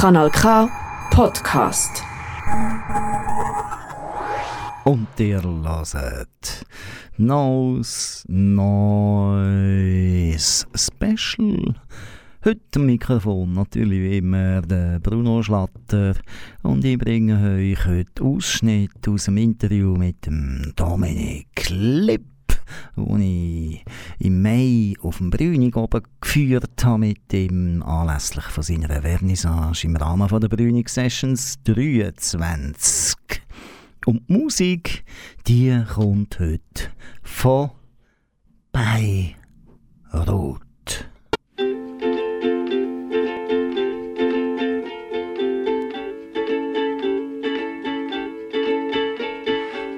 Kanal K Podcast. Und ihr hört Neues, Neues Special. Heute am Mikrofon natürlich wie immer der Bruno Schlatter und ich bringe euch heute Ausschnitt aus dem Interview mit dem Dominik Lipp wo ich im Mai auf dem Brünig oben geführt habe mit ihm anlässlich von seiner Vernissage im Rahmen von der Brünig Sessions 23. Und die Musik, die kommt heute von Beirut.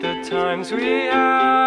The times we had,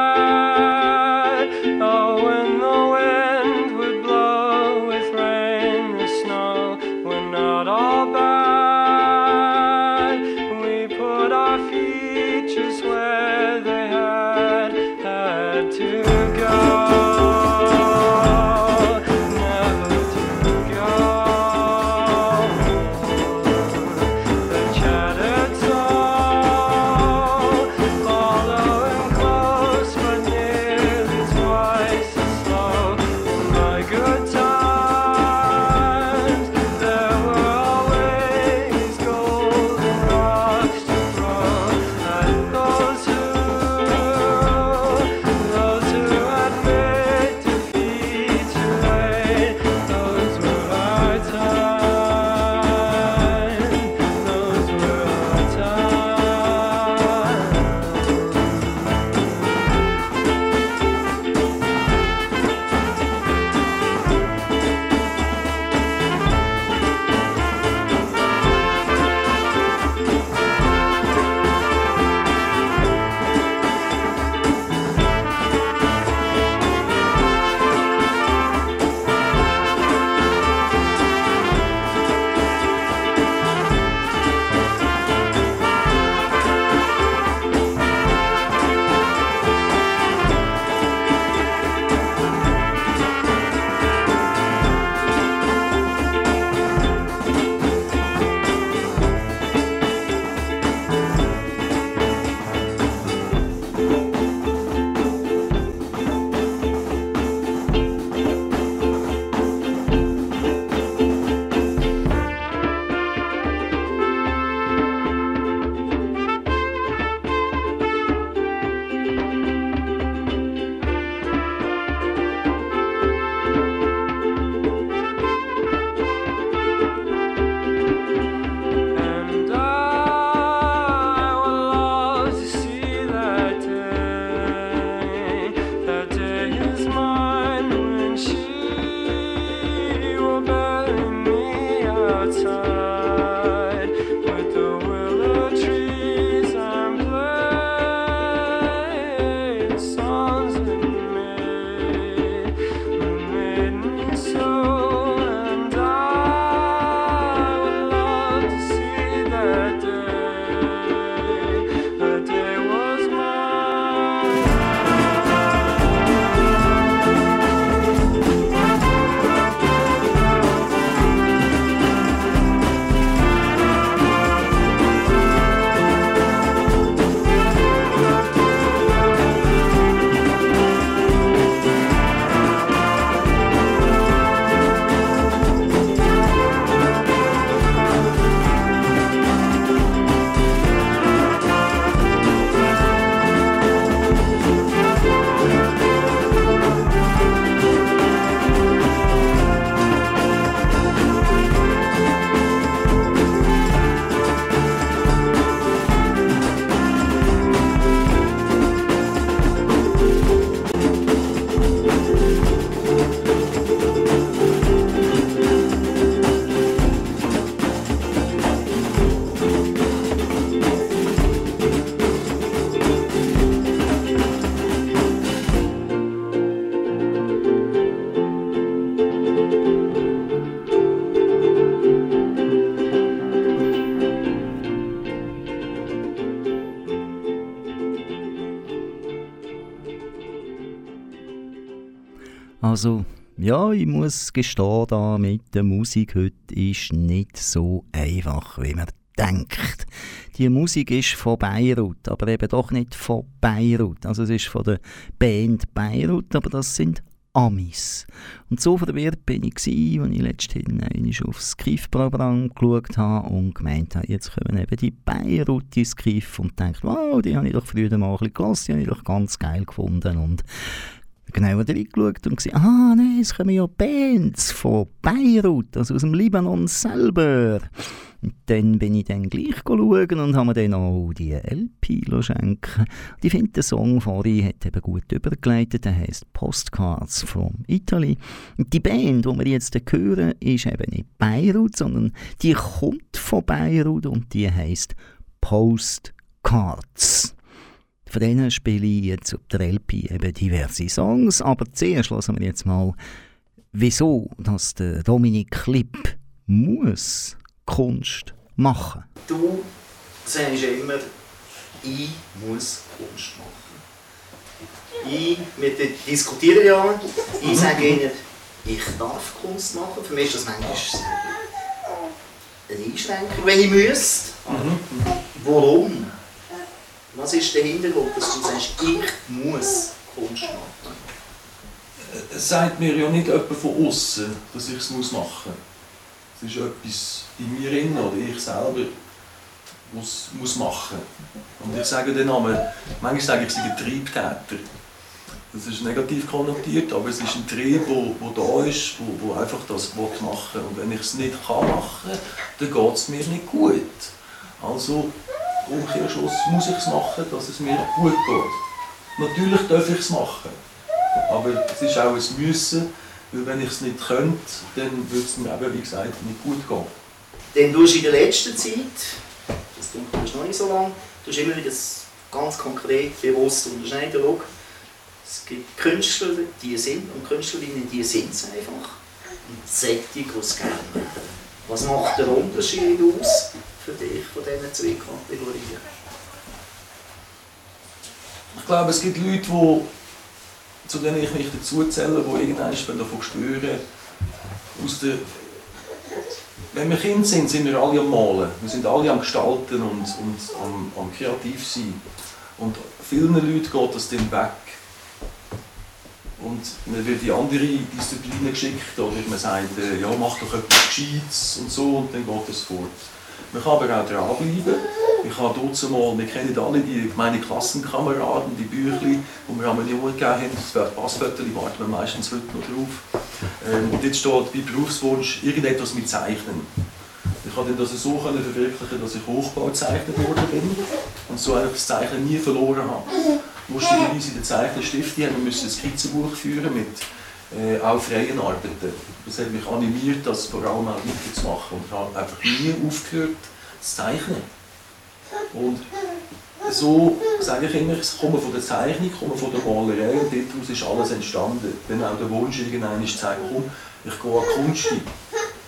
Also, Ja, ich muss gestehen, da mit der Musik heute ist nicht so einfach, wie man denkt. Die Musik ist von Beirut, aber eben doch nicht von Beirut. Also es ist von der Band Beirut, aber das sind Amis. Und so verwirrt bin ich gsi, als ich letztens aufs Skiff-Programm geschaut habe und gemeint habe, jetzt kommen eben die Beirut ins Skiff und denkt, wow, die habe ich doch früher mal ein bisschen gelassen, die habe ich doch ganz geil gefunden und genauer reingeschaut und gesehen, ah nein, es kommen ja Bands von Beirut, also aus dem Libanon selber. Und dann bin ich dann gleich schauen und habe mir dann auch die LP Und ich finde, der Song vorhin hat eben gut übergeleitet, der heisst Postcards from Italy. Und die Band, die wir jetzt hören, ist eben nicht Beirut, sondern die kommt von Beirut und die heisst Postcards. Von denen spiele ich jetzt auf der LP eben diverse Songs, aber zuerst lassen wir jetzt mal, wieso dass der Dominik Klipp muss Kunst machen. Du sagst immer, ich muss Kunst machen. Ich, wir diskutieren ja, ich sage ihnen, ich darf Kunst machen. Für mich ist das manchmal eine Einschränkung, wenn ich müsste. Warum? Was ist der Hintergrund, dass du sagst, ich muss Kunst machen? Es sagt mir ja nicht jemand von außen, dass ich es machen muss. Es ist etwas in mir drin oder ich selber muss, muss machen. Und ich sage den Namen, manchmal sage ich, ich sei ein Triebtäter. Das ist negativ konnotiert, aber es ist ein Trieb, wo, wo da ist, wo, wo einfach das machen will. Und wenn ich es nicht machen kann, dann geht es mir nicht gut. Also, Umkehrschluss muss ich es machen, dass es mir gut geht. Natürlich darf ich es machen, aber es ist auch ein Müssen, weil wenn ich es nicht könnte, dann würde es mir eben, wie gesagt, nicht gut gehen. Denn du hast in der letzten Zeit, das ist noch nicht so lang, du hast immer wieder ganz konkret bewusst unterscheiden. Es gibt Künstler, die sind, und Künstlerinnen, die sind es einfach. Und solche, die es gerne. Was macht der Unterschied aus für dich von diesen zwei Kategorien? Ich glaube, es gibt Leute, die, zu denen ich mich dazu zähle, die irgendwann davon spüren, aus der wenn wir Kind sind, sind wir alle am Malen. Wir sind alle am Gestalten und, und am, am kreativ sein. Und vielen Leuten geht das dann weg. Und man wird in andere Disziplinen geschickt oder man sagt, äh, ja, mach doch etwas Gescheites und so und dann geht das fort. Man kann aber auch dranbleiben. Ich habe dort mal, wir kennen alle die, meine Klassenkameraden, die Büchli, die wir einmal gegeben haben, das Passfotos, warten wir meistens heute noch drauf. Ähm, und jetzt steht bei Berufswunsch irgendetwas mit Zeichnen. Ich konnte das so verwirklichen, dass ich Hochbauzeichner geworden bin und so einfach das Zeichnen nie verloren habe. Lustigerweise in der Zeichenstift, die haben wir ein Skizzenbuch führen mit äh, auch freien Arbeiten. Das hat mich animiert, das vor allem auch weiterzumachen und ich habe einfach nie aufgehört zu zeichnen. Und so sage ich immer, ich komme von der Zeichnung, ich komme von der Malerei und daraus ist alles entstanden. Dann auch der Wunsch, irgendwann zu sagen, komm, ich gehe an Kunst.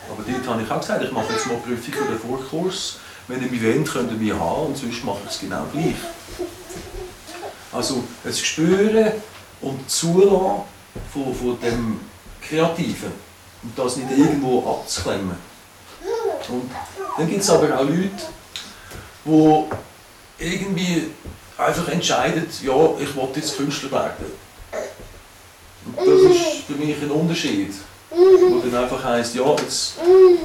Aber dort habe ich auch gesagt, ich mache jetzt mal Prüfung für den Vorkurs. Wenn ihr mich wollt, könnt ihr mich haben und sonst mache ich es genau gleich. Also das Spüren und Zulassen von, von dem Kreativen und das nicht irgendwo abzuklemmen. Und dann gibt es aber auch Leute, die irgendwie einfach entscheiden, ja, ich will jetzt Künstler werden. Und das ist für mich ein Unterschied. Wo dann einfach heisst, ja, jetzt,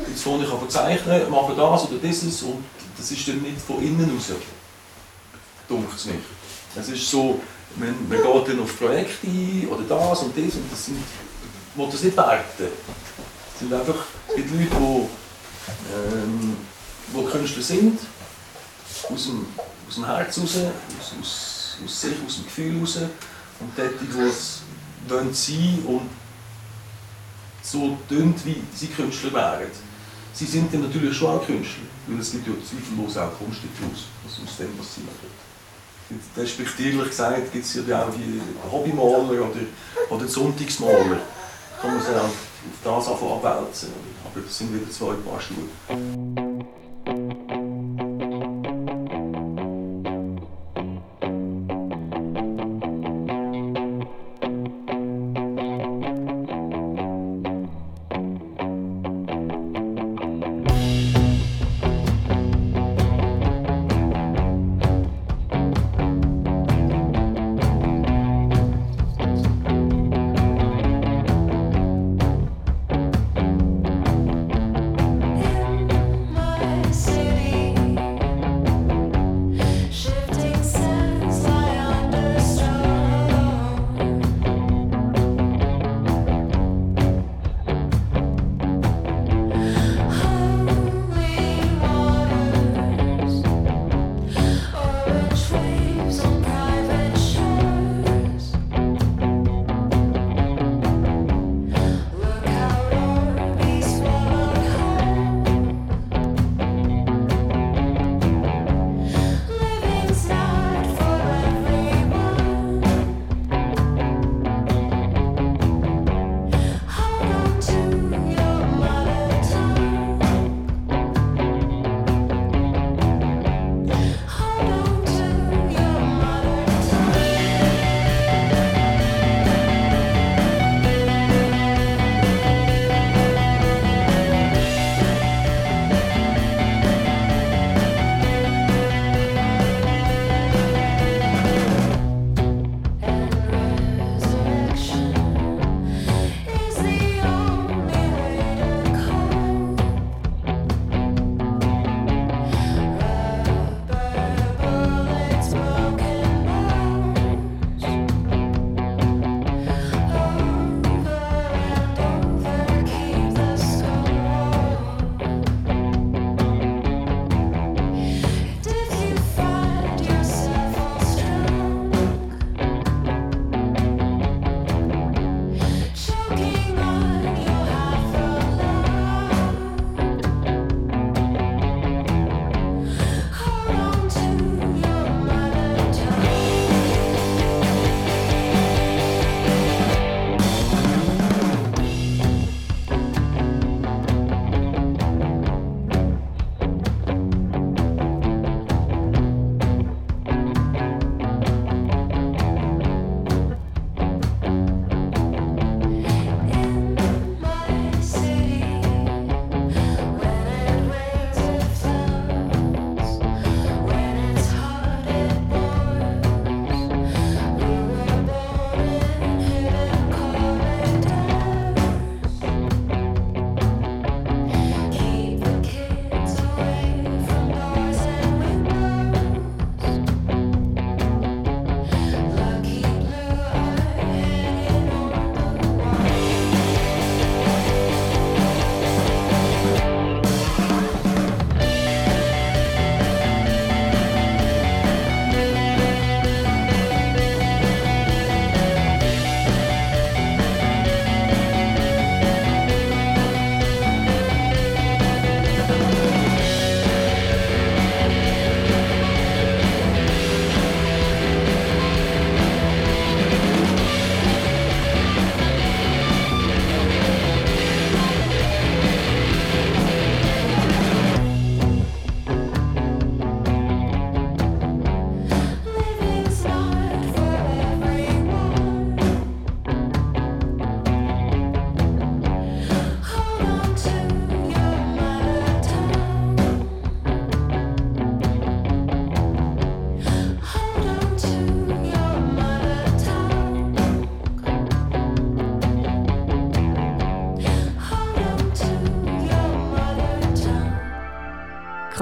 jetzt fange ich an zeichnen, mache das oder dieses und das ist dann nicht von innen raus. Dunkt es mich. Es ist so, man, man geht dann auf Projekte ein oder das und das und das sind, will das nicht werten. Es sind einfach gibt Leute, die, ähm, die Künstler sind, aus dem, aus dem Herz raus, aus, aus, aus sich, aus dem Gefühl raus und dort, die es wollen sein und so tun, wie sie Künstler wären. Sie sind dann natürlich schon auch Künstler, weil es gibt ja zweifellos auch Kunst daraus, was aus dem passiert. Respektierlich gesagt gibt es ja auch die Hobbymaler oder, oder Sonntagsmaler. Kann man sich auf das abwälzen. Aber das sind wieder zwei Paar Schuhe.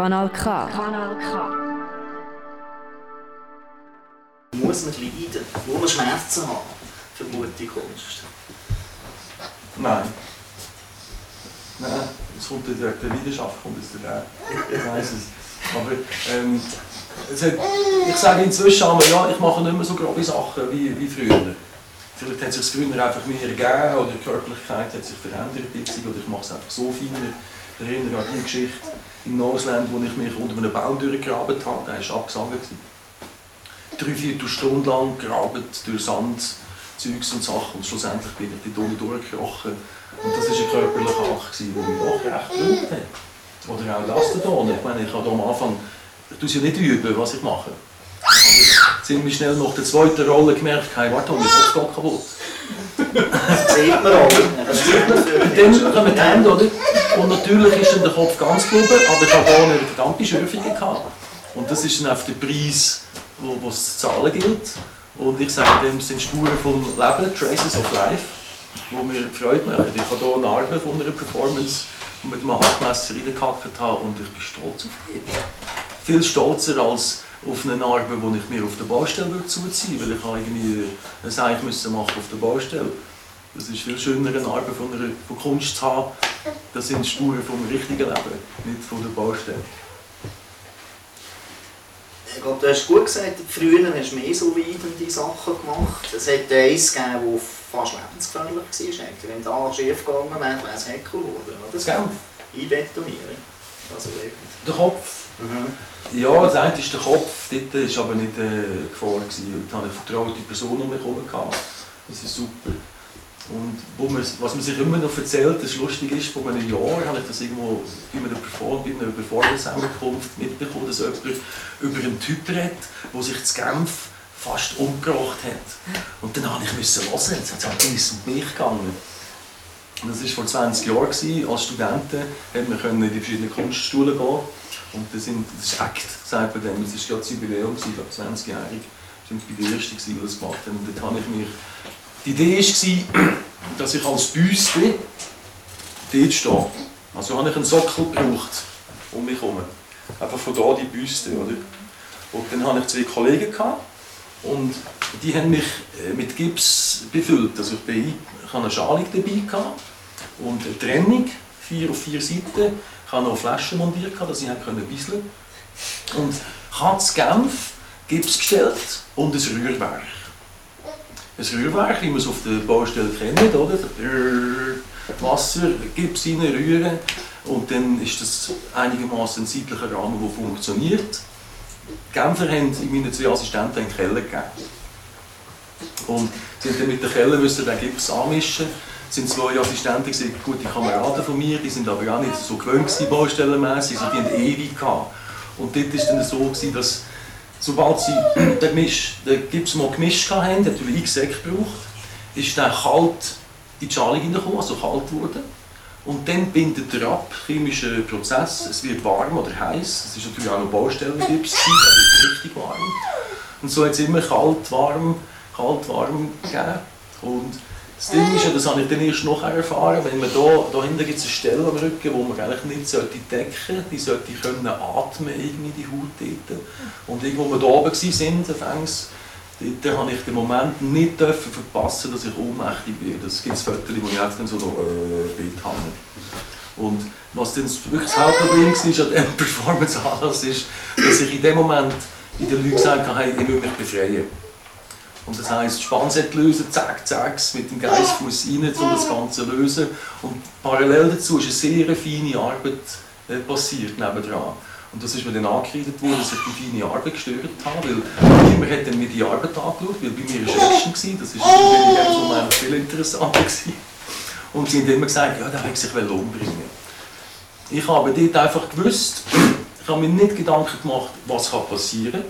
Kanal K. Kanal K. Muss man leiden? Muss man Schmerzen haben? Für gute Kunst? Nein. Nein, es kommt der, der Leidenschaft kommt aus der Ich weiß es. Aber ähm, es hat, ich sage inzwischen einmal, ja, ich mache nicht mehr so grobe Sachen wie, wie früher. Vielleicht hat sich es früher einfach mehr ergeben oder die Körperlichkeit hat sich verändert ein bisschen, oder ich mache es einfach so feiner. Ich erinnere an die Geschichte im Nosland, wo ich mich unter einem Baum durchgegraben habe. Der war gewesen. Drei, vier Stunden lang gegraben durch Sand, Zeugs und Sachen und schlussendlich bin ich dort unten durchgekrochen. Und das war ein körperlicher Akt, der mich doch recht gelohnt hat. Oder auch das da unten. Ich meine, ich habe am Anfang, ich tue es ja nicht üben, was ich mache. Aber ziemlich schnell nach der zweiten Rolle gemerkt, hey, warte, mein Kopf geht kaputt. Das sieht man auch. Das sieht man Und dann kommen die Hände, oder? Und natürlich ist dann der Kopf ganz geblieben, aber ich habe eine verdammte Schürfung gehabt. Und das ist dann auf der Preis, wo wo es zu zahlen gilt. Und ich sage dem, sind Spuren vom Leben, Traces of Life, wo mir Freude machen. Ich habe hier eine Narbe von einer Performance, mit einem Hackmesser reingehackt habe und ich bin stolz auf die. Viel stolzer als auf eine Narbe, die ich mir auf der Baustelle zuziehen würde, weil ich irgendwie ein Seich müssen machen auf der Baustelle. Das ist viel schöner, eine Narbe von, einer, von Kunst zu haben. Das sind Spuren vom richtigen Leben, nicht von der Baustelle. Ich glaube, du hast gut gesagt, früher hast du mehr so weidende Sachen gemacht. Es hat eins gegeben, das fast lebensgefährlich war. eigentlich. Wenn da schief gegangen wäre, wäre es Heckel geworden. Oder? Das Gell? Einbetonieren. Also. Der Kopf. Mhm. Ja, das eine ist der Kopf, dort war aber nicht äh, Gefahr. Gewesen. Dort hatte eine vertraute Person um mich herum. gehabt. Das ist super. Und wo man, was man sich immer noch erzählt, das lustig ist, vor einem Jahr habe ich das irgendwo bei einer, Perform Performance-Zusammenkunft mitbekommen, dass jemand über einen Typ redet, der sich zu Genf fast umgebracht hat. Und dann habe ich hören, jetzt hat es um mich gegangen. Und Das war vor 20 Jahren. Als Studenten konnte man können in die verschiedenen Kunstschulen gehen. Und das, ist Act, sagt man dem. Das war gerade das Jubiläum, ich glaube 20-jährig. Das war der Erste, der das gemacht hat. Und dort habe ich mich... Die Idee war, dass ich als Büste dort stehe. Also habe ich einen Sockel gebraucht um mich herum. Einfach von da die Büste, oder? Und dann hatte ich zwei Kollegen gehabt, und die haben mich äh, mit Gips befüllt. Also ich, hatte eine Schalung dabei gehabt und eine Trennung, vier auf vier Seiten. Ich hatte noch Flaschen montiert, gehabt, dass ich können bisseln Und ich habe zu Genf Gips gestellt und ein Rührwerk. Ein Rührwerk, wie man es auf der Baustelle kennt, oder? Wasser, Gips rein, rühren und dann ist das einigermaßen ein zeitlicher Rahmen, der funktioniert. Die Genfer haben in meinen zwei Assistenten einen Keller gegeben. Und sie haben dann mit der Keller müssen den Gips anmischen. Es sind zwei Assistenten, gewesen, gute Kameraden von mir, die sind aber auch nicht so gewöhnt baustellenmässig, also die haben ewig gehabt. Und dort war es dann so, dass sobald sie den, Gemisch, den Gips mal gemischt hatten, hat natürlich x Säcke gebraucht, ist der kalt in die Schale hineingekommen, also kalt geworden. Und dann bindet er ab, chemischer Prozess, es wird warm oder heiß. Es ist natürlich auch noch Baustellengips, da wird richtig warm. Und so hat es immer kalt, warm, kalt, warm gegeben. Und das Ding ist das habe ich dann erst nachher erfahren, wenn man da, da hinten gibt es eine Stelle am Rücken, wo man eigentlich nicht sollte decken sollte, die sollte können atmen, irgendwie die Haut dort. Und irgendwo wir da oben waren, anfangs, dort habe ich den Moment nicht dürfen verpassen, dass ich ohnmächtig bin. Das gibt es Fotos, wo ich jetzt dann so noch äh, habe. Und was dann wirklich das Hauptproblem war an diesem Performance-Anlass ist, dass ich in dem Moment in den Leuten gesagt habe, hey, ich will mich befreien. Und das heisst, Spannset lösen, zack, zack, mit dem Geistfuß rein, um das Ganze zu lösen. Und parallel dazu ist eine sehr feine Arbeit äh, passiert nebendran. Und das ist mir dann angekreidet worden, dass ich die feine Arbeit gestört habe, weil niemand hat dann mir die Arbeit angeschaut, weil bei mir war Action, gewesen. das war in dem Moment viel interessanter. Gewesen. Und sie haben immer gesagt, ja, der wollte sich umbringen. Ich habe dort einfach gewusst, ich habe mir nicht Gedanken gemacht, was kann passieren kann.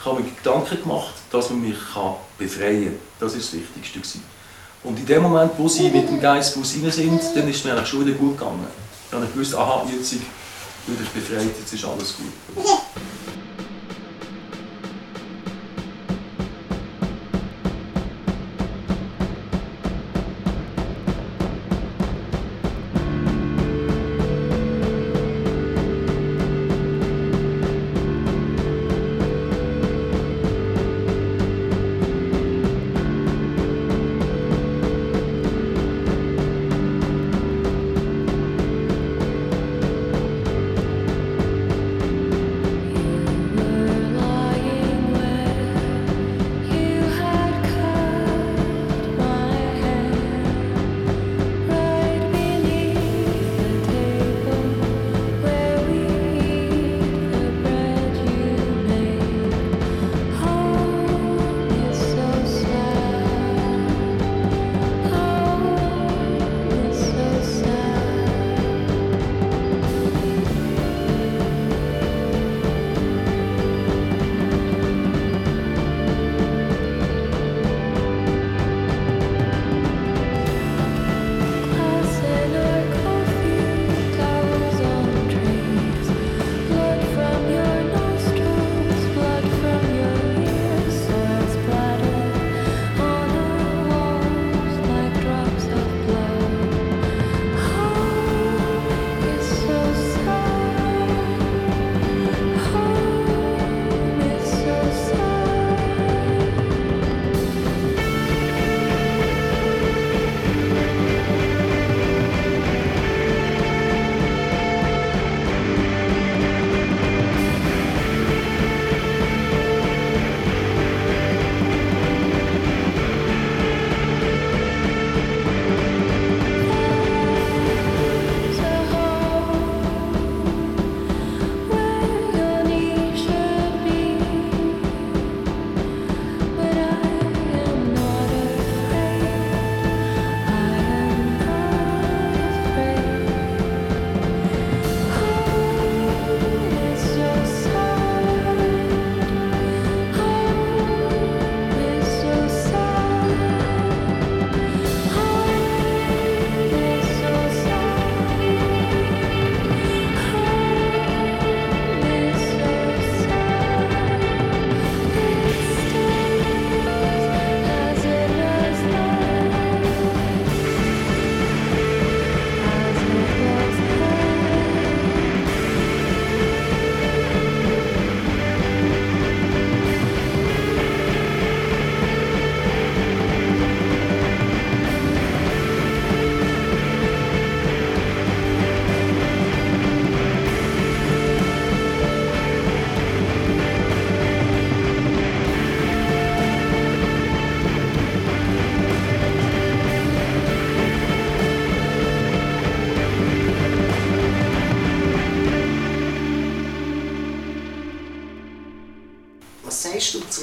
Ich habe mir Gedanken gemacht, dass man mich kann befreien kann. Das war das Wichtigste. Gewesen. Und in dem Moment, wo sie mit dem Geistfuß rein sind, dann ist es mir schon wieder gut gegangen. Dann habe ich gewusst, aha, jetzt bin ich befreit, jetzt ist alles gut.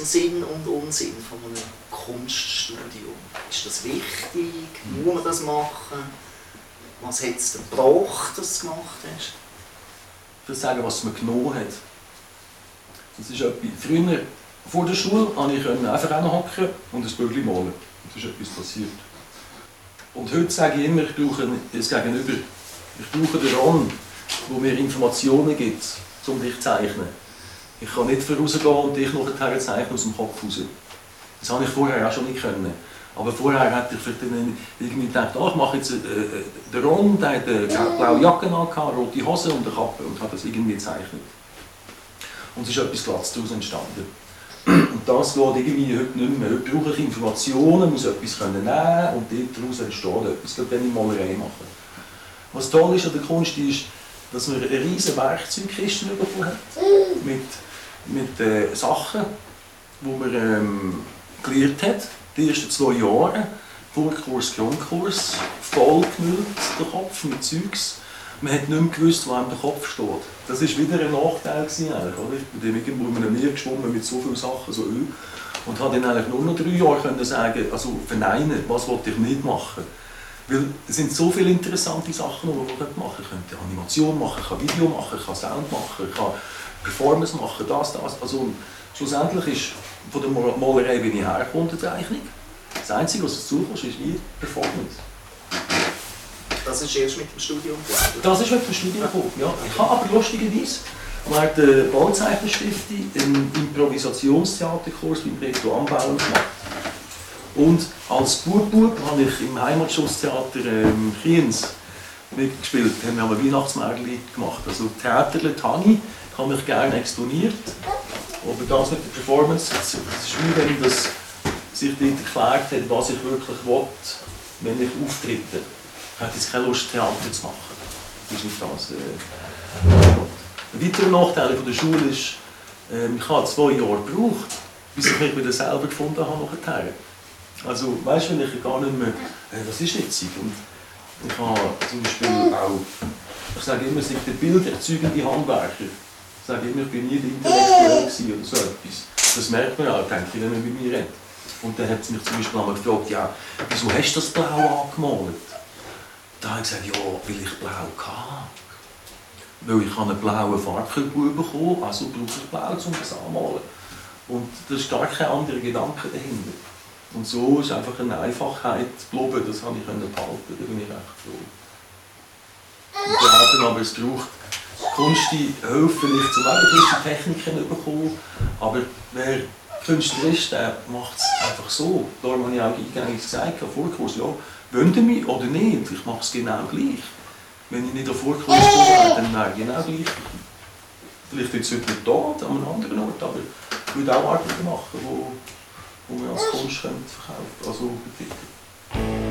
Sinn und Unsinn von einem Kunststudium? Ist das wichtig? Muss man das machen? Was hat es dir gebracht, dass du es gemacht hast? Ich würde sagen, was es mir genommen hat. Das ist etwas. Früher, vor der Schule, konnte ich einfach hocken und ein Bürgel malen. Das ist etwas passiert. Und heute sage ich immer, ich brauche das Gegenüber. Ich brauche den Ron, der mir Informationen gibt, um dich zu zeichnen. Ich kann nicht vorausgehen und dich nachher zeichnen aus dem Kopf raus. Das habe ich vorher auch schon nicht können. Aber vorher hätte ich vielleicht irgendwie gedacht, oh, ich mache jetzt äh, äh, den Ron, der hat eine blaue Jacke an, rote Hose und eine Kappe und habe das irgendwie gezeichnet. Und es ist etwas Glattes daraus entstanden. Und das geht irgendwie heute nicht mehr. Heute brauche ich Informationen, muss etwas können nehmen und daraus entsteht etwas, gerade wenn ich Malerei mache. Was toll ist an der Kunst ist, dass man eine riesige Werkzeugkiste bekommen hat, mit, mit äh, Sachen, die man ähm, gelernt hat, die ersten zwei Jahre, Vorkurs, Grundkurs, vollgemüllt, der Kopf mit Zeugs. Man hat nicht mehr gewusst, wo einem der Kopf steht. Das war wieder ein Nachteil, gewesen, oder? Ich bin irgendwo in einem Meer geschwommen mit so vielen Sachen, so Öl. Und habe dann eigentlich nur noch drei Jahre können sagen, also verneinen, was wollte ich nicht machen. Weil es sind so viele interessante Sachen, die man machen kann. Ich könnte Animation machen, ich kann Video machen, ich kann Sound machen, ich kann Performance machen, das, das. Also schlussendlich ist von der Mal- Malerei, wie ich herkomme, die Zeichnung. Das Einzige, was dazu kommt, ist wie Performance. Das ist erst mit dem Studium geworden. Das ist mit dem Studium gekommen, ja. Ich habe aber lustigerweise während der Bauzeichnerstiftung einen Improvisationstheaterkurs beim Reto Ambauer gemacht. Und als Bub-Bub habe ich im Heimatschutztheater ähm, Kiens mitgespielt. Da haben wir Weihnachtsmärchen gemacht. Also Theaterle Tani habe ich gerne exponiert. Aber das mit der Performance, es ist wie wenn das sich dort erklärt hat, was ich wirklich will, wenn ich auftrete. Ich hatte jetzt keine Lust, Theater zu machen. Das ist nicht das. Äh, ein weiterer Nachteil von der Schule ist, ähm, ich habe zwei Jahre gebraucht, bis ich mich wieder selber gefunden habe nachher. Also, weißt du, wenn ich gar nicht mehr, äh, was ist jetzt? Und ich habe zum Beispiel auch, ich sage immer, es sind die bilderzeugende Handwerker. Ich sage immer, ich bin nie der Intellektuelle oder so etwas. Das merkt man auch, denke ich, wenn man mit mir redet. Und dann hat sie mich zum Beispiel einmal gefragt, ja, wieso hast du das Blau angemalt? Da habe ich gesagt, ja, weil ich blau hatte. Weil ich habe einen blauen Farbkörper bekommen, also brauche ich blau, um das anzumalen. Und da ist gar kein anderer Gedanke dahinter. Und so ist einfach eine Einfachheit geblieben, das habe ich können behalten, da bin ich recht froh. Und wir aber es braucht Kunst, die hilft vielleicht zum Leben gewisse Techniken bekommen, aber wer Künstler ist, der macht es einfach so. Darum habe ich auch eingangs gesagt, am Vorkurs, ja, wollt ihr mich oder nicht, ich mache es genau gleich. Wenn ich nicht auf Vorkurs wäre, dann wäre genau gleich. Vielleicht jetzt heute nicht dort, an einem anderen Ort, aber ich würde auch Arbeiten machen, wo, wo wir als Kunst verkaufen also betiteln.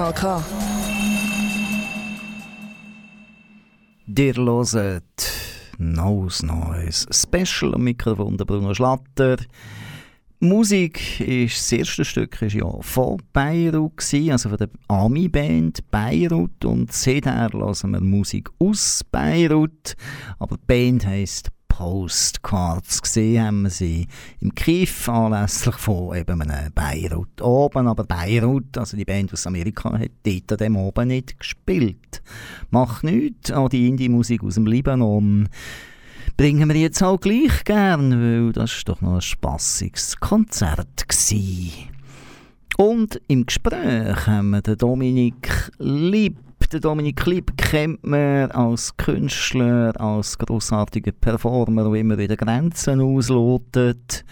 Kanal K. Dir hört Neues Neues Special am Mikrofon der Bruno Schlatter. Musik ist das erste Stück ist ja von Beirut gewesen, also von der Ami-Band Beirut und seither hören wir Musik aus Beirut, aber die Band heisst Postcards. Gesehen haben wir sie im Kiff anlässlich von eben einem Beirut oben, aber Beirut, also die Band aus Amerika, hat dort an dem oben nicht gespielt. Macht nichts, auch die Indie-Musik aus dem Libanon bringen wir jetzt auch gleich gern, weil das ist doch noch ein spassiges Konzert gsi. Und im Gespräch haben wir den Dominik Lieb. Den Dominik Lieb kennt man als Künstler, als großartiger Performer, der immer wieder Grenzen auslotet.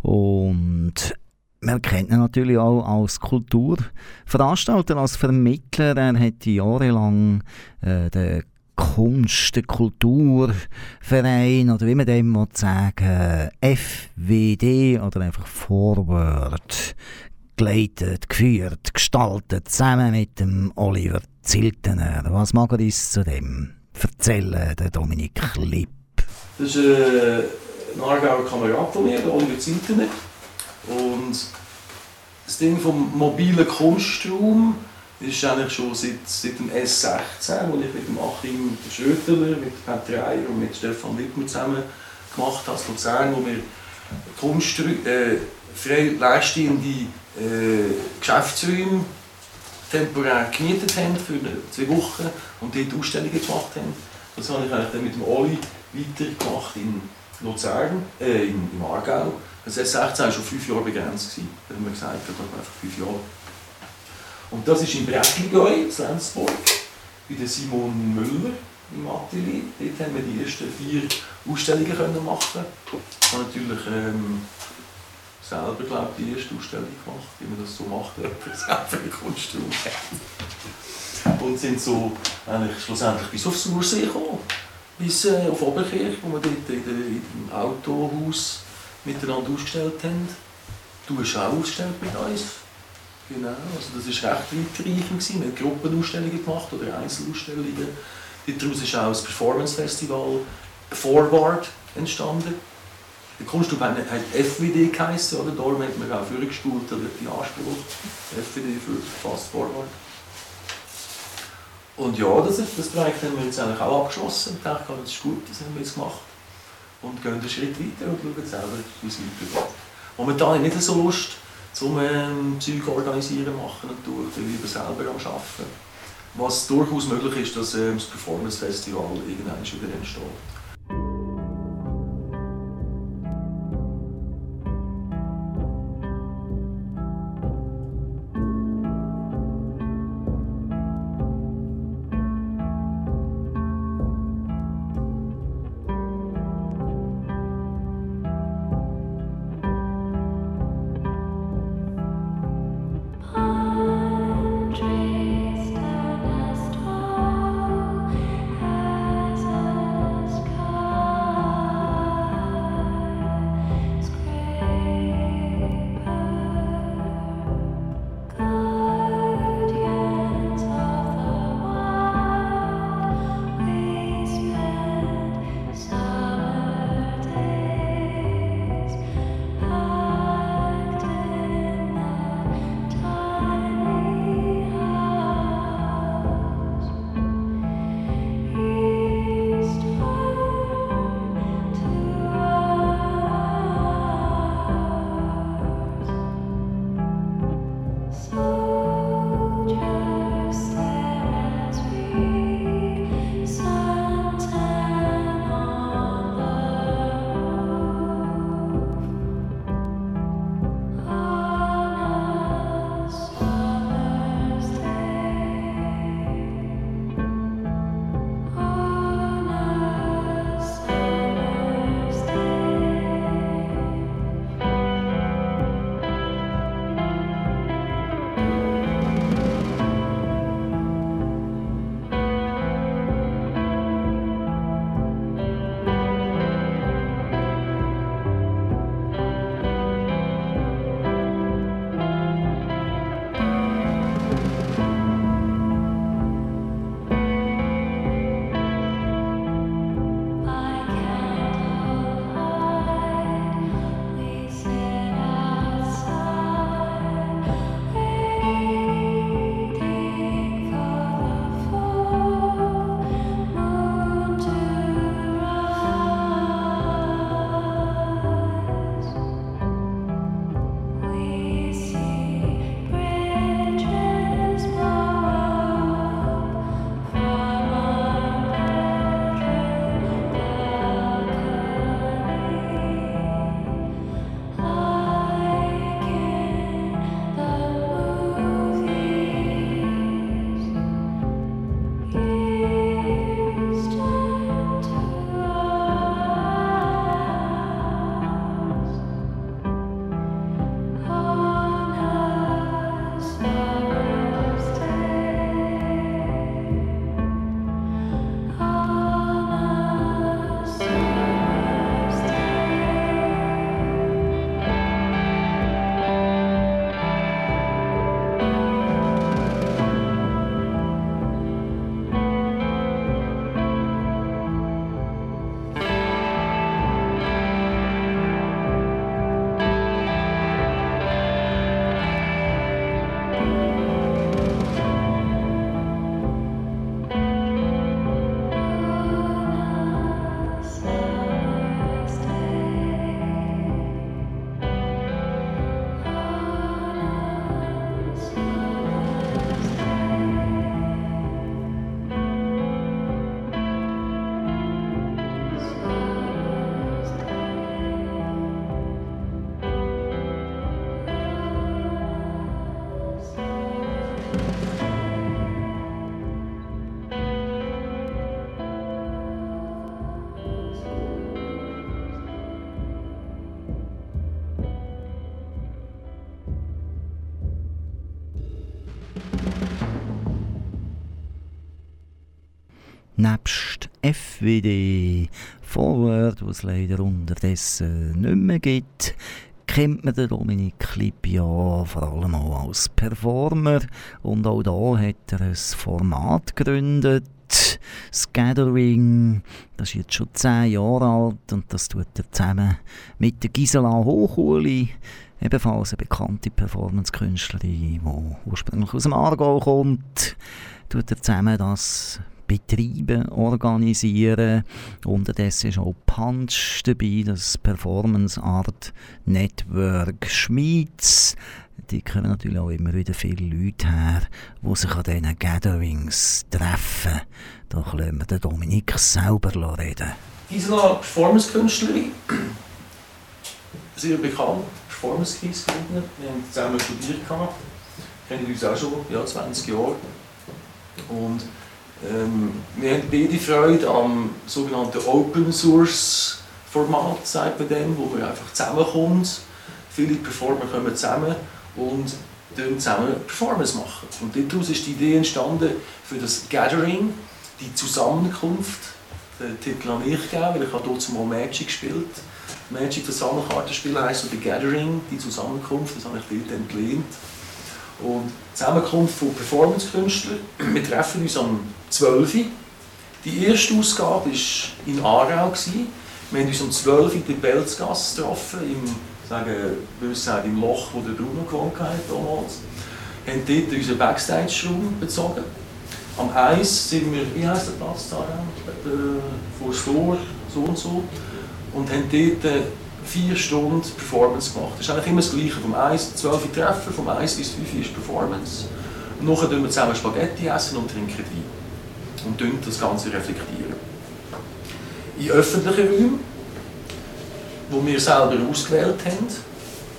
Und man kennt ihn natürlich auch als Kulturveranstalter, als Vermittler. Er hat jahrelang äh, den Kunst, der Kulturverein oder wie man dem will sagen FWD oder einfach Forward geleitet, geführt, gestaltet, zusammen mit dem Oliver Ziltener. Was mag er uns zu dem erzählen, der Dominik Lipp? Das ist äh, ein Aargauer Kamerad von mir, der Oliver Ziltener. Und das Ding vom mobilen Kunstraum ist eigentlich schon seit, seit dem S16, wo ich mit dem Achim Schröteler, mit Pat Reier und mit Stefan Wittmer zusammen gemacht habe, in Luzern, wo wir Kunst, äh, frei leistende äh, Geschäftsräume temporär gemietet haben für zwei Wochen und dort Ausstellungen gemacht haben. Das habe ich eigentlich dann mit dem Oli weitergemacht in Luzern, äh, in, im Aargau. Das S16 war schon fünf Jahre begrenzt, gewesen, hat man gesagt, das hat einfach fünf Jahre. Und das ist in Breckligoi, in Lenzburg, bei der Simon Müller im Atelier. Dort haben wir die ersten vier Ausstellungen können machen. Ich natürlich ähm, selber glaub, die erste Ausstellung gemacht, wie man das so macht, einen Kunstraum hat. Und sind so eigentlich schlussendlich bis aufs Ursee gekommen, bis äh, auf Oberkirch, wo wir dort in der, im Autohaus miteinander ausgestellt haben. Du hast auch ausgestellt mit uns. Genau, also das war recht weitreichend. Wir haben Gruppenausstellungen gemacht oder Einzelausstellungen. Daraus ist auch das Performance Festival Forward entstanden. Der Kunstclub hat hat FWD geheißen, oder? Darum hat man auch vorgespult oder die Anspruch. FWD für Fast Forward. Und ja, das, das Projekt haben wir jetzt eigentlich auch abgeschlossen. Ich dachte, das ist gut, das haben wir jetzt gemacht. Und gehen einen Schritt weiter und schauen selber, wie es weitergeht. Momentan habe ich nicht so Lust, zum ähm, Zeug organisieren, machen und tun. Ich bin lieber selber am Arbeiten. Was durchaus möglich ist, dass ähm, das Performance Festival irgendwann wieder entsteht. Nebst FWD, Forward, was es leider unterdessen nicht mehr gibt, kennt man den Dominik Lipp ja vor allem auch als Performer und auch da hat er ein Format gegründet, das Gathering, das ist jetzt schon zehn Jahre alt und das tut er zusammen mit der Gisela Hochuli, ebenfalls eine bekannte Performance-Künstlerin, die ursprünglich aus dem Aargau kommt, tut er zusammen das betreiben, organisieren. Unterdessen ist auch Punch dabei, das Performance Art Network Schweiz. Die kommen natürlich auch immer wieder viele Leute her, die sich an diesen Gatherings treffen. Da können wir den Dominik selber reden. Gisela, Performance-Künstlerin, sehr bekannt, Performance-Kies-Gründer. Wir haben zusammen studiert, gehabt. kennen uns auch schon ja, 20 Jahre. Und ähm, wir haben beide Freude am sogenannten Open Source Format, sagt man dem, wo man einfach zusammenkommt. Viele Performer kommen zusammen und dann zusammen Performance machen. Und daraus ist die Idee entstanden für das Gathering, die Zusammenkunft. Den Titel habe ich gegeben, weil ich habe dort mal Magic gespielt. Magic, das Sammelkartenspiel heisst so The Gathering, die Zusammenkunft, das habe ich dort entlehnt. Und Zusammenkunft von Performance-Künstlern. Wir treffen uns am 12. Uhr. Die erste Ausgabe war in Aarau. Wir haben uns um 12 Uhr in der Belzgasse getroffen, im, sagen, böse sagen, im Loch, wo der Bruno gewohnt hat damals. Wir haben dort unseren Backstage-Raum bezogen. Am 1 sind wir, wie heisst der Platz da? Äh, Vor das Tor, so und so. Und haben dort äh, vier Stunden Performance gemacht. Das ist eigentlich immer das Gleiche. Vom 1 bis 12 Uhr treffen, vom 1 bis 5 Uhr ist Performance. Und nachher tun wir zusammen Spaghetti essen und trinken Wein. Und das Ganze reflektieren. In öffentlichen Räumen, die wir selber ausgewählt haben.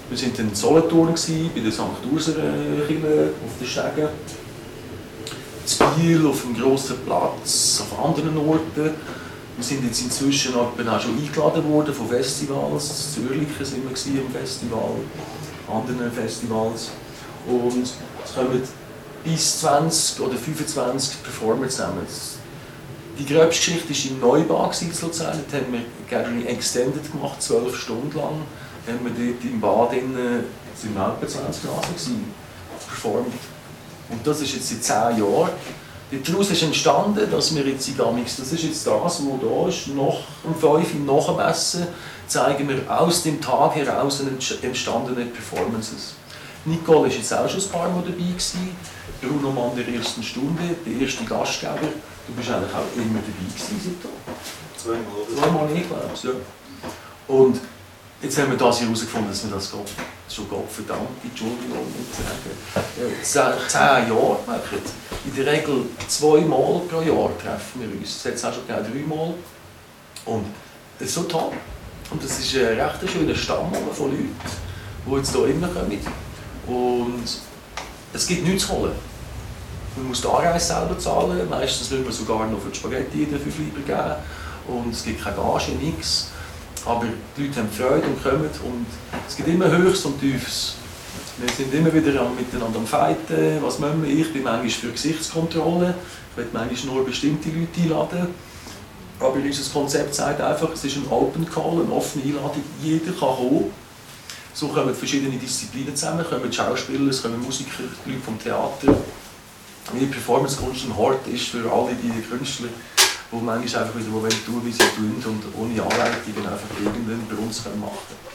Wir waren in Solothurn, bei der St. Urser Kirche auf der Stege. In Biel auf einem grossen Platz, auf anderen Orten. Wir sind jetzt inzwischen auch schon eingeladen worden von Festivals. In Zürich sind wir im Festival, anderen Festivals. Und es kommen bis 20 oder 25 Performer zusammen. Die gröbste Geschichte war im Neubau in Luzern. Dort haben wir Gathering Extended gemacht, zwölf Stunden lang. Haben wir dort im Bad es sind etwa 20 Grad gewesen, performt. Und das ist jetzt seit 10 Jahren. Daraus ist entstanden, dass wir jetzt in Gamix, das ist jetzt das, was da ist, nach um 5 Uhr nach dem Essen zeigen wir aus dem Tag heraus entstandene Performances. Nicole ist jetzt auch schon ein paar Mal dabei gewesen. Bruno Mann der ersten Stunde, der erste Gastgeber. Du bist eigentlich auch immer dabei gewesen seitdem. Zweimal. Zweimal nicht, glaube ich. Ja. Und jetzt haben wir das herausgefunden, dass wir das schon Gott verdammt, Entschuldigung, nicht sagen. Zehn, Jahre machen. In der Regel zweimal pro Jahr treffen wir uns. Es hat es auch schon gegeben, dreimal. Und das ist so toll. Und das ist ein recht schöner Stamm von Leuten, die jetzt hier immer kommen. Und es gibt nichts zu holen. Man muss die Anreise selber zahlen, meistens müssen wir sogar noch für die Spaghetti den 5 Lieber geben. Und es gibt keine Gage, nichts. Aber die Leute haben Freude und kommen und es gibt immer Höchst und Tiefs. Wir sind immer wieder miteinander am Fighten, was müssen wir. Ich bin manchmal für Gesichtskontrolle, ich will manchmal nur bestimmte Leute einladen. Aber unser Konzept sagt einfach, es ist ein Open Call, eine offene Einladung, jeder kann kommen. So kommen verschiedene Disziplinen zusammen, kommen Schauspieler, es kommen Musiker, die Leute vom Theater. Wie Performance-Kunst ein Hort ist für alle diese Künstler, die manchmal einfach wieder wollen tun, wie sie tun und ohne Anleitungen einfach irgendwann bei uns machen können.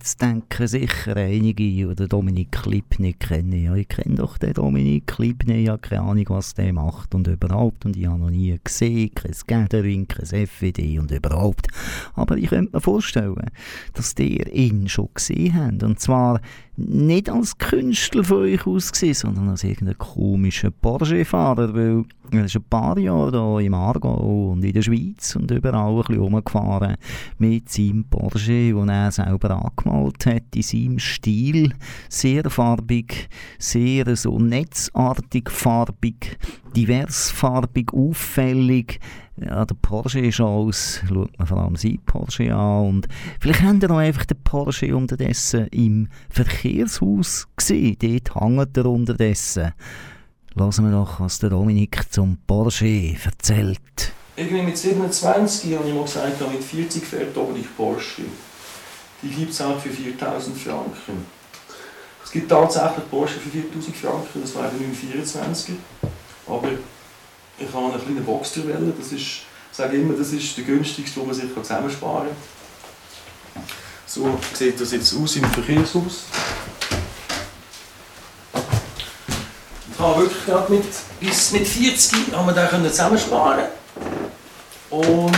Jetzt denken sicher einige, den Dominik Lipnik kennen. Ja, ich kenne doch den Dominik Lipnik, ich habe keine Ahnung, was der macht und überhaupt. Und ich habe noch nie gesehen, kein Gathering, kein FWD und überhaupt. Aber ich könnte mir vorstellen, dass der ihn schon gesehen habt. Und zwar nicht als Künstler von euch aus sondern als irgendein komischer Porsche-Fahrer, weil er ist ein paar Jahre hier im Aargau und in der Schweiz und überall ein bisschen rumgefahren mit seinem Porsche, den er selber angemalt hat, in seinem Stil. Sehr farbig, sehr so netzartig farbig, diversfarbig, auffällig. Ja, der Porsche aus, schaut man vor allem sein Porsche an und vielleicht habt ihr auch einfach den Porsche unterdessen im Verkehrshaus gesehen, dort hängt er unterdessen. Lassen wir doch, was der Dominik zum Porsche erzählt. Irgendwie mit 27 habe ich mal gesagt, mit 40 fährt Dominik Porsche. Die gibt es auch für 4000 Franken. Es gibt tatsächlich Porsche für 4000 Franken, das war der 924er. Aber ich habe eine kleine Boxterwelle, das ist, ich sage immer, das ist der günstigste, den man sich zusammensparen kann. So sieht das jetzt aus im Verkehrshaus. Ich habe wirklich gerade mit, bis mit 40 haben wir den zusammensparen Und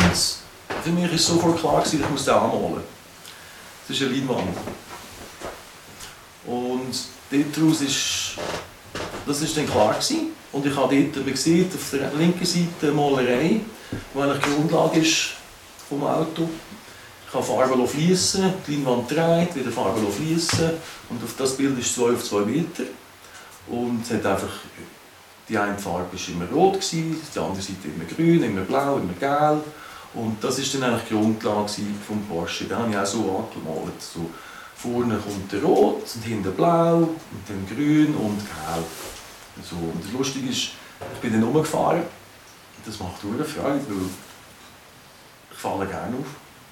für mich war sofort klar, gewesen, ich muss den anmalen. Das ist eine Leinwand. Und daraus ist, das ist dann klar gewesen. Und ich habe dort man sieht, auf der linken Seite eine Malerei, die eigentlich die Grundlage ist vom Auto. Ich habe Farbe fließen, die Leinwand dreht, wieder Farbe fließen und auf das Bild ist 2 auf 2 Meter. Und es hat einfach, die eine Farbe war immer rot, gewesen, die andere Seite immer grün, immer blau, immer gelb. Und das war dann eigentlich die Grundlage vom Porsche. Den habe ich auch so angemalt. So, vorne kommt der Rot und hinten blau und dann grün und gelb. So, und das Lustige ist, ich bin dann rumgefahren. Das macht nur Freude, weil ich falle gerne auf.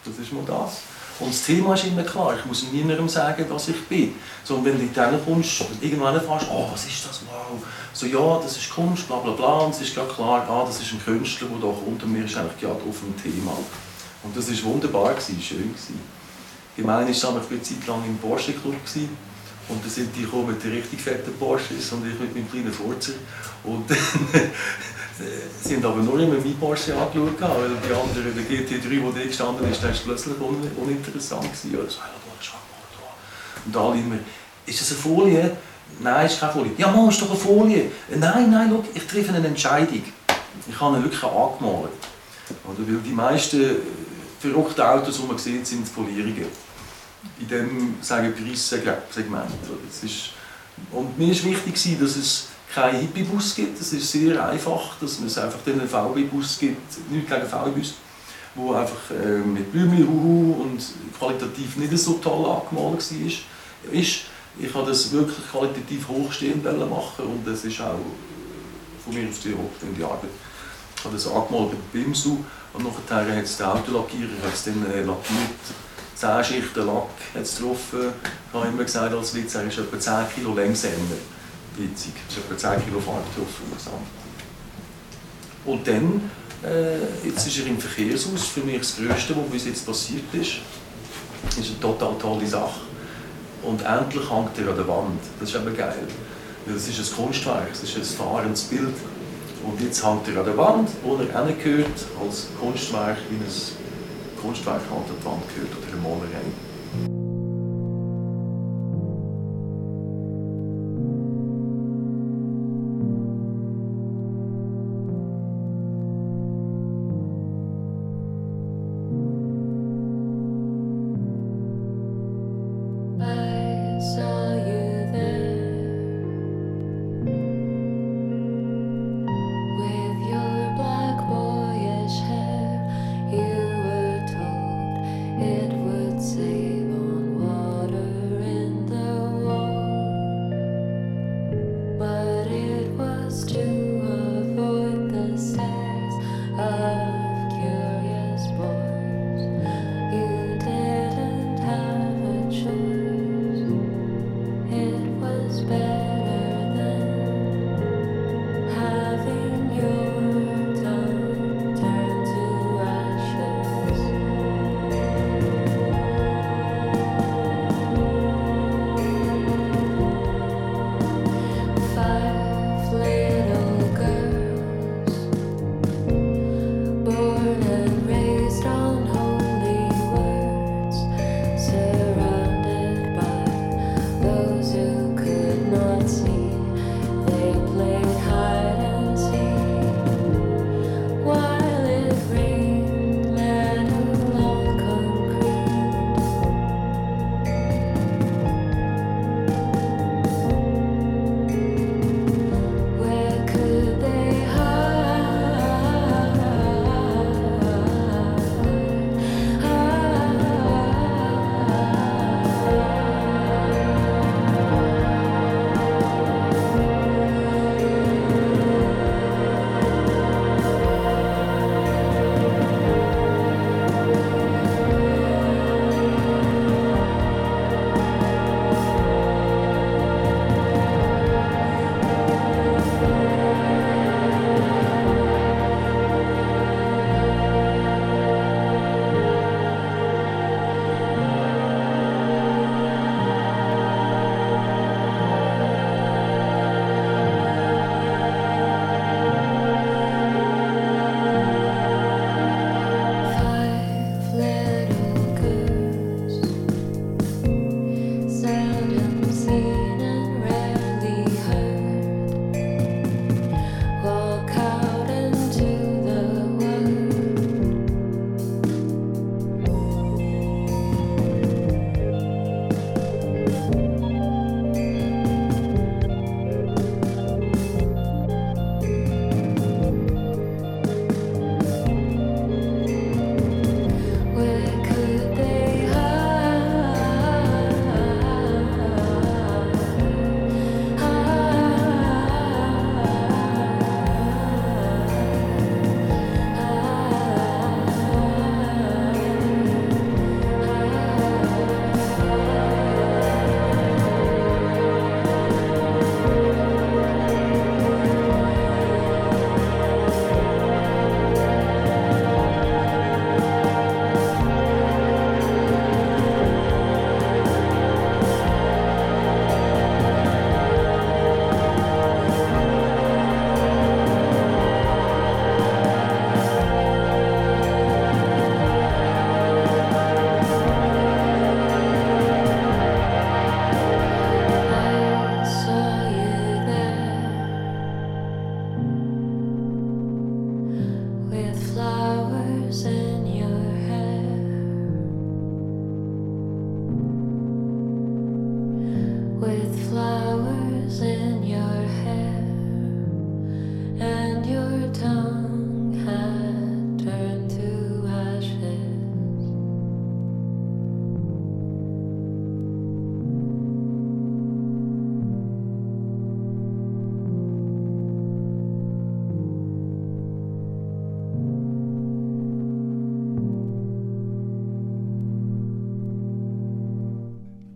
Das ist mal das. Und das Thema ist immer klar. Ich muss niemandem sagen, was ich bin. So, und wenn du dann kommst, irgendwann fragst, oh, was ist das, wow. So, ja, das ist Kunst, bla bla bla. Und es ist gerade klar, ah, das ist ein Künstler, der kommt und mir ist eigentlich gerade auf dem Thema. Und das war wunderbar, gewesen, schön. Gewesen. Gemein war es aber eine Zeit lang im Porsche Club. Und da sind die gekommen mit den richtig fetten Porsches und ich mit meinem kleinen Forza. Und dann, sie haben aber nur immer mein Porsche angeschaut, weil die anderen, der GT3, der da gestanden ist, der ist plötzlich un uninteressant gewesen. Ja, so. Und alle immer, ist das eine Folie? Nein, ist keine Folie. Ja, Mann, ist doch eine Folie. Nein, nein, schau, ich treffe eine Entscheidung. Ich habe ihn wirklich angemalt. Oder, weil die meisten verrückten Autos, die man sieht, sind Folierungen in diesem sagen Preissegment. Das ist, und mir war wichtig, dass es keinen Hippie-Bus gibt. Es ist sehr einfach, dass es einfach einen VW-Bus gibt, nicht gegen VW-Bus, wo einfach äh, mit Blümchen huhu und qualitativ nicht so toll angemalt war. Ist, ich habe das wirklich qualitativ hochstehend machen und das ist auch von mir aus die Arbeit. Ich habe das angemalt mit Bimsu und nachher hat es der Autolackierer hat es dann äh, lackiert 10 Schichten Lack hat's getroffen. Ich habe immer gesagt, als Witz, er ist etwa 10 Kilo Längsender. Witzig. Es ist etwa 10 Kilo Farbe insgesamt. Und dann, äh, jetzt ist er im Verkehrshaus. Für mich das Größte, was bis jetzt passiert ist. Das ist eine total tolle Sache. und endlich hängt er an der Wand. Das ist eben geil. Es ist ein Kunstwerk, es ist ein fahrendes Bild. Und jetzt hängt er an der Wand, wo er hingehört, als Kunstwerk, wie ein Kunstwerk halt an die Wand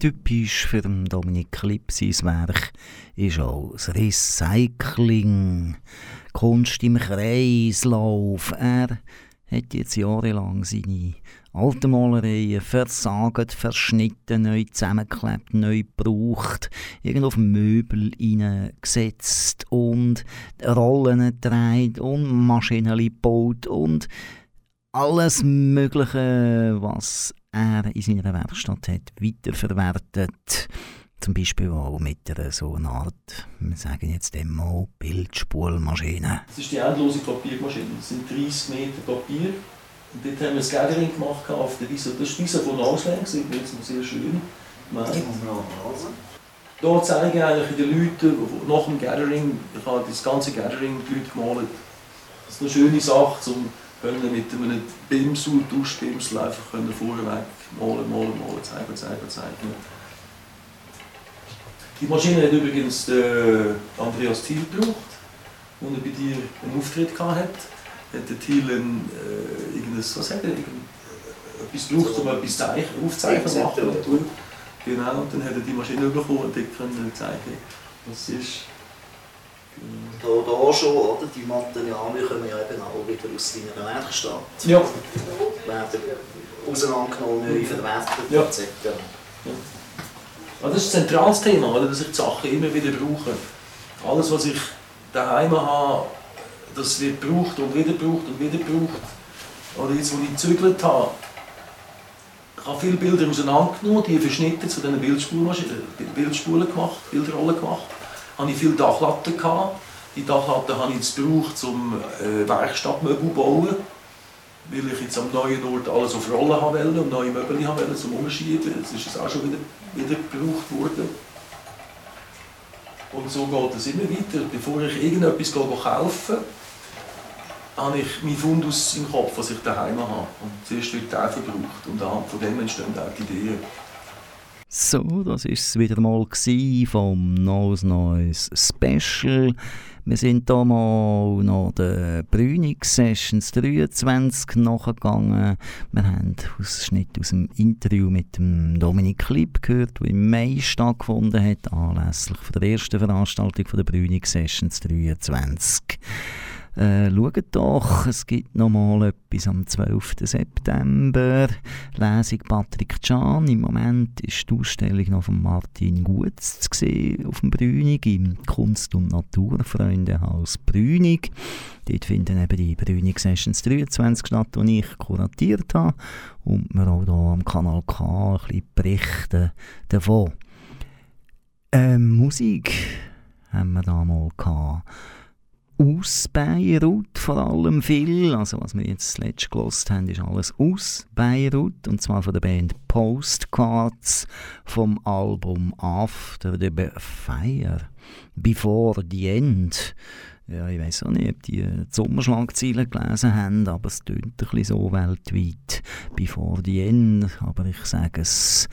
Typisch für Dominik Lipp Werk ist auch das Recycling, Kunst im Kreislauf. Er hat jetzt jahrelang seine alten Malereien versagt, verschnitten, neu zusammengeklebt, neu gebraucht, irgendwo auf Möbel hineingesetzt und Rollen gedreht und Maschinen gebaut und alles Mögliche, was er in seiner Werkstatt hat, weiterverwertet. Zum Beispiel auch mit einer so einer Art, wir sagen jetzt mal, Bildspulmaschine. Das ist die endlose Papiermaschine. Das sind 30 Meter Papier. Und dort haben wir das Gathering gemacht auf der Wiese. Das ist die Wiese von sieht man jetzt noch sehr schön. Die muss man auch hören. Da zeige ich eigentlich den Leuten, die nach dem Gathering, ich habe das ganze Gathering die Leute gemalt. Das ist eine schöne Sache, um können mit einem Bimsel, Duschbimsel einfach können vorweg malen, malen, malen, zeigen, zeigen, zeigen. Die Maschine hat übrigens der Andreas Thiel gebraucht, als er bei dir einen Auftritt hatte. Hat der Thiel ein, äh, irgendein, was sagt er, irgend, etwas gebraucht, um etwas zeichnen, aufzeichnen zu machen. Genau, und dann hat er die Maschine bekommen und dort können zeigen, was es ist. Da, da schon, oder? Die Materialien kommen ja eben auch wieder aus deiner Werkstatt. Ja, Werden auseinandergenommen, neu verwertet Ja. etc. Ja, das ist ein zentrales Thema, oder? dass ich die Sachen immer wieder brauche. Alles, was ich daheim habe, das wird gebraucht und wieder gebraucht und wieder gebraucht. Oder jetzt, wo ich gezügelt habe, ich habe viele Bilder auseinandergenommen, die verschnitten zu diesen äh, Bildspulen gemacht, Bildrollen gemacht. Habe ich viele Dachlatten gehabt. Die Dachlatten habe ich jetzt gebraucht, um äh, Werkstattmöbel zu bauen. Weil ich jetzt am neuen Ort alles auf Rollen haben wollte und neue Möbel haben wollte, zum Umschieben. Jetzt ist es auch schon wieder, wieder gebraucht worden. Und so geht es immer weiter. Bevor ich irgendetwas gehe kaufen habe ich meinen Fundus im Kopf, was ich daheim habe. Und zuerst wird der verbraucht und anhand von dem entstehen auch die Ideen. So, das ist es wieder mal vom Nose Noise Special. Wir sind da mal noch der Brünig Sessions 23 nachgegangen. Wir haben Ausschnitt aus dem Interview mit dem Dominik Klipp gehört, das im Mai stattgefunden hat, anlässlich der ersten Veranstaltung der Brünig Sessions 23. Äh, schaut doch, es gibt noch mal etwas am 12. September. Lesung Patrick Can. Im Moment ist die Ausstellung noch von Martin Gutz auf dem Brünig im Kunst- und Naturfreundehaus Brünig. Dort finden eben die Brünig Sessions 23 statt, die ich kuratiert habe und wir auch hier am Kanal K ein bisschen berichten davon. Ähm, Musik haben wir da mal gehabt aus Beirut vor allem viel. Also was wir jetzt zuletzt gelost haben, ist alles aus Beirut und zwar von der Band Postcards vom Album After the Fire, Before the End. Ja, ich weiß auch nicht, ob die die Sommerschlagzeilen gelesen haben, aber es tönt ein bisschen so weltweit. Before the End, aber ich sage es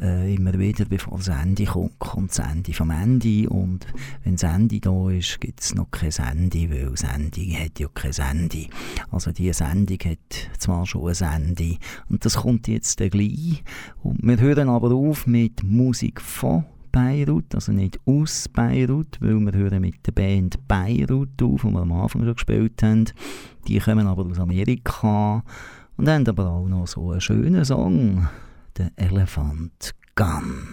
äh, immer wieder, bevor das Ende kommt, kommt das Ende vom Ende und wenn das Ende da ist, gibt es noch kein Ende, weil das Ende hat ja kein Ende. Also die Sendung hat zwar schon ein Ende und das kommt jetzt gleich und wir hören aber auf mit Musik von Beirut, also nicht aus Beirut, weil wir hören mit der Band Beirut auf, die wir am Anfang schon gespielt haben. Die kommen aber aus Amerika und haben aber auch noch so einen schönen Song, der Elephant Gun.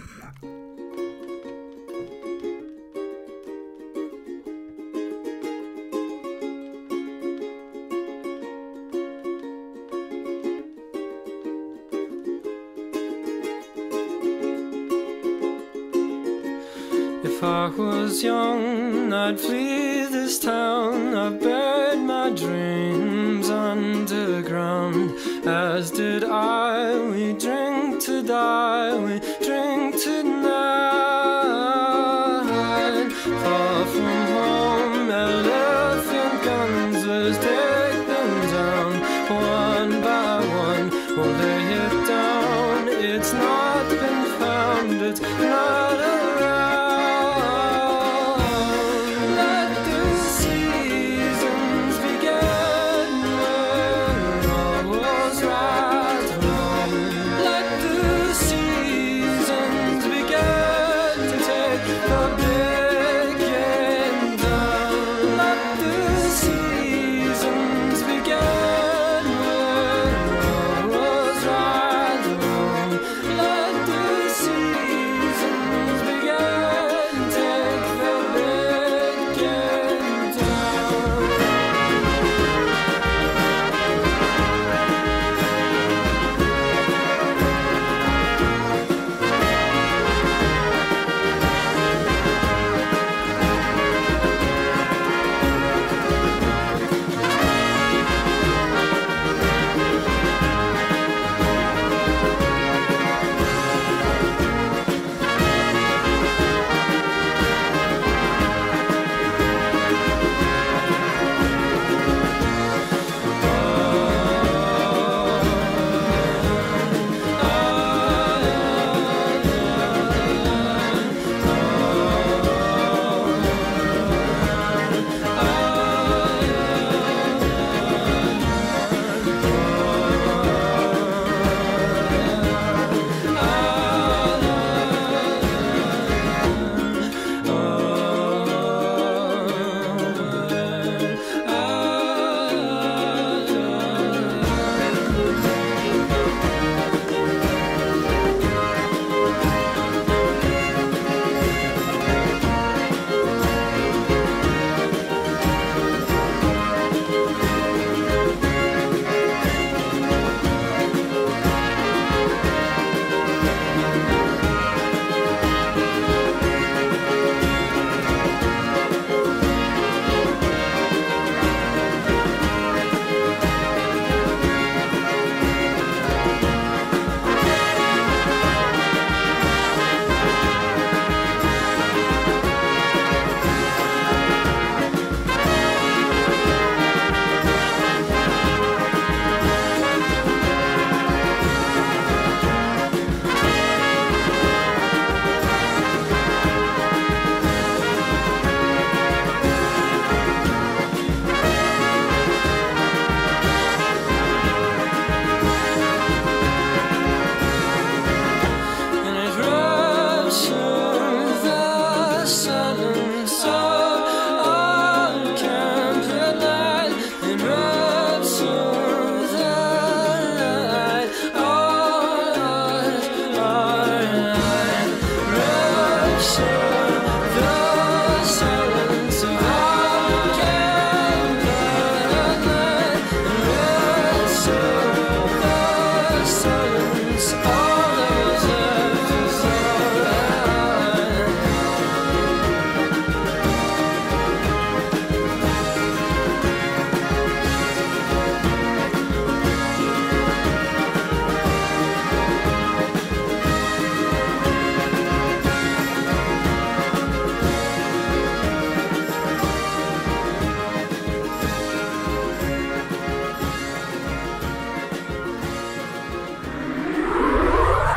Was young, I'd flee this town. I buried my dreams underground. As did I. We drink to die. We